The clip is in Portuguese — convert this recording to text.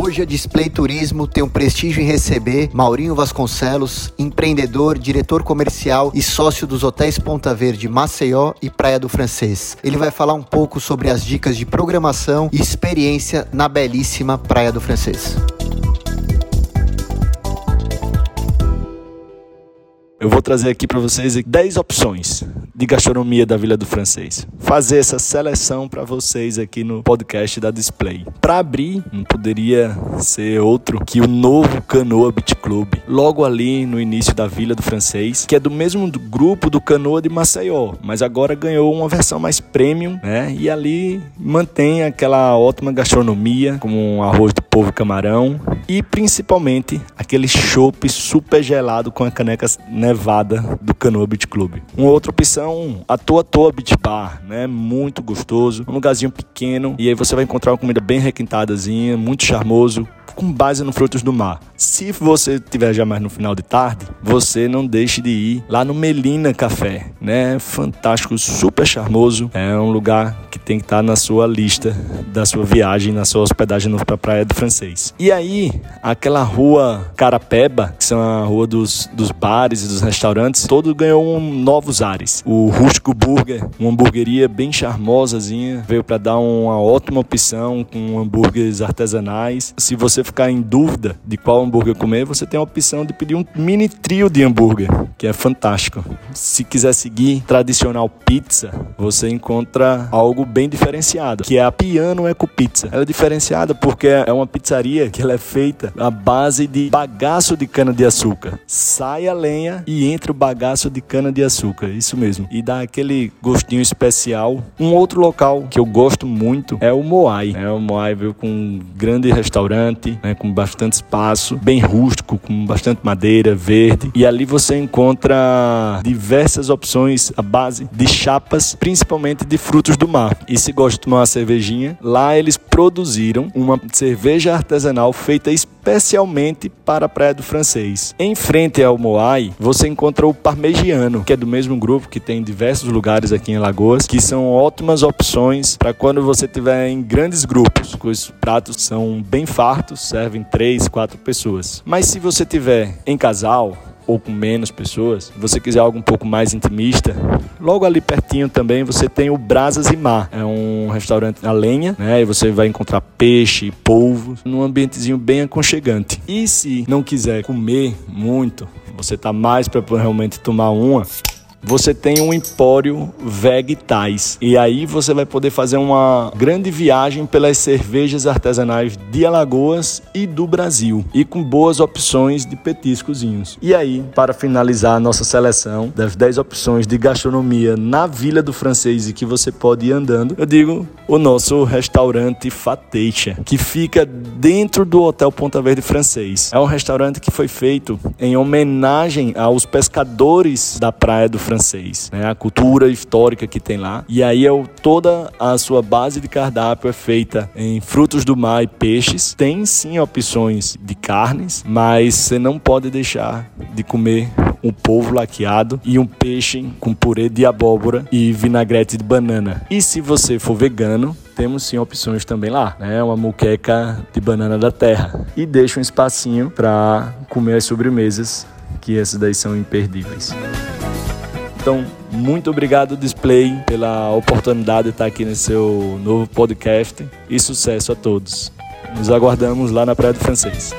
Hoje a Display Turismo tem um prestígio em receber Maurinho Vasconcelos, empreendedor, diretor comercial e sócio dos hotéis Ponta Verde, Maceió e Praia do Francês. Ele vai falar um pouco sobre as dicas de programação e experiência na belíssima Praia do Francês. Eu vou trazer aqui para vocês 10 opções de gastronomia da Vila do Francês. Fazer essa seleção para vocês aqui no podcast da Display. Para abrir, não poderia ser outro que o novo Canoa Beach Club, logo ali no início da Vila do Francês, que é do mesmo grupo do Canoa de Maceió, mas agora ganhou uma versão mais premium, né? E ali mantém aquela ótima gastronomia, como um arroz de polvo camarão e principalmente aquele chopp super gelado com a caneca nevada do Canoa Beach Club. Uma outra opção a Toa Toa Beach Bar, né? Muito gostoso, um lugarzinho pequeno e aí você vai encontrar uma comida bem requintadazinha, muito charmoso, com base no frutos do mar. Se você tiver já mais no final de tarde, você não deixe de ir lá no Melina Café, né? Fantástico, super charmoso. É um lugar que tem que estar na sua lista da sua viagem, na sua hospedagem para a Praia do Francês. E aí, aquela rua Carapeba, que são a rua dos, dos bares e dos restaurantes, todo ganhou um novos ares. O Rústico Burger, uma hamburgueria bem charmosazinha, veio para dar uma ótima opção com hambúrgueres artesanais. Se você ficar em dúvida de qual hambúrguer comer, você tem a opção de pedir um mini trio de hambúrguer, que é fantástico. Se quiser seguir tradicional pizza, você encontra algo bem diferenciado, que é a Piano Eco Pizza. Ela é diferenciada porque é uma pizzaria que ela é feita à base de bagaço de cana de açúcar. Sai a lenha e entra o bagaço de cana de açúcar, isso mesmo. E dá aquele gostinho especial. Um outro local que eu gosto muito é o Moai. É o Moai veio com um grande restaurante, né, com bastante espaço, bem rústico, com bastante madeira, verde. E ali você encontra diversas opções à base de chapas, principalmente de frutos do mar. E se gosta de tomar uma cervejinha, lá eles produziram uma cerveja artesanal feita especialmente para a Praia do Francês. Em frente ao Moai, você encontra o Parmegiano, que é do mesmo grupo que tem diversos lugares aqui em Lagoas, que são ótimas opções para quando você estiver em grandes grupos. Os pratos são bem fartos, servem três, quatro pessoas. Mas se você tiver em casal, ou com menos pessoas, você quiser algo um pouco mais intimista, logo ali pertinho também você tem o Brasas e Mar. É um restaurante a lenha, né? E você vai encontrar peixe, polvo, num ambientezinho bem aconchegante. E se não quiser comer muito, você tá mais para realmente tomar uma, você tem um empório Vegtais. E aí você vai poder fazer uma grande viagem pelas cervejas artesanais de Alagoas e do Brasil. E com boas opções de petiscozinhos. E aí, para finalizar a nossa seleção das 10 opções de gastronomia na Vila do Francês e que você pode ir andando, eu digo o nosso restaurante Fateixa, que fica dentro do Hotel Ponta Verde Francês. É um restaurante que foi feito em homenagem aos pescadores da Praia do francês, né? A cultura histórica que tem lá. E aí toda a sua base de cardápio é feita em frutos do mar e peixes. Tem sim opções de carnes, mas você não pode deixar de comer um polvo laqueado e um peixe com purê de abóbora e vinagrete de banana. E se você for vegano, temos sim opções também lá, né? Uma muqueca de banana da terra. E deixa um espacinho para comer as sobremesas, que essas daí são imperdíveis. Então, muito obrigado, Display, pela oportunidade de estar aqui nesse seu novo podcast e sucesso a todos. Nos aguardamos lá na Praia do Francês.